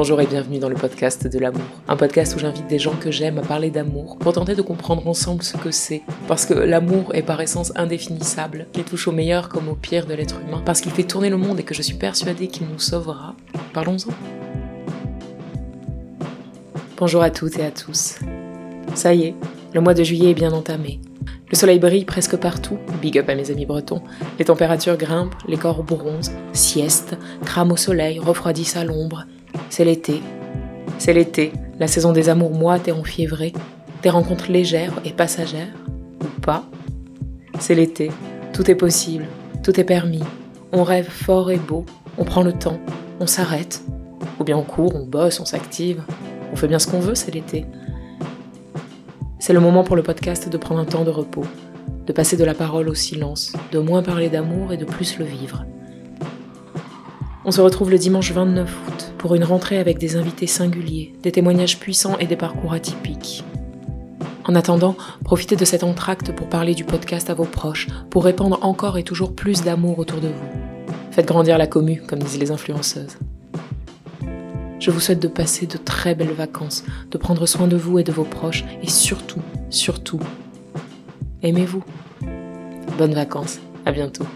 Bonjour et bienvenue dans le podcast de l'amour. Un podcast où j'invite des gens que j'aime à parler d'amour pour tenter de comprendre ensemble ce que c'est. Parce que l'amour est par essence indéfinissable, qu'il touche au meilleur comme au pire de l'être humain, parce qu'il fait tourner le monde et que je suis persuadée qu'il nous sauvera. Parlons-en. Bonjour à toutes et à tous. Ça y est, le mois de juillet est bien entamé. Le soleil brille presque partout, big up à mes amis bretons. Les températures grimpent, les corps bronzent, sieste, crament au soleil, refroidissent à l'ombre. C'est l'été. C'est l'été, la saison des amours moites et enfiévrées, des rencontres légères et passagères, ou pas. C'est l'été, tout est possible, tout est permis. On rêve fort et beau, on prend le temps, on s'arrête. Ou bien on court, on bosse, on s'active. On fait bien ce qu'on veut, c'est l'été. C'est le moment pour le podcast de prendre un temps de repos, de passer de la parole au silence, de moins parler d'amour et de plus le vivre. On se retrouve le dimanche 29 août pour une rentrée avec des invités singuliers, des témoignages puissants et des parcours atypiques. En attendant, profitez de cet entracte pour parler du podcast à vos proches, pour répandre encore et toujours plus d'amour autour de vous. Faites grandir la commu, comme disent les influenceuses. Je vous souhaite de passer de très belles vacances, de prendre soin de vous et de vos proches, et surtout, surtout, aimez-vous. Bonnes vacances, à bientôt.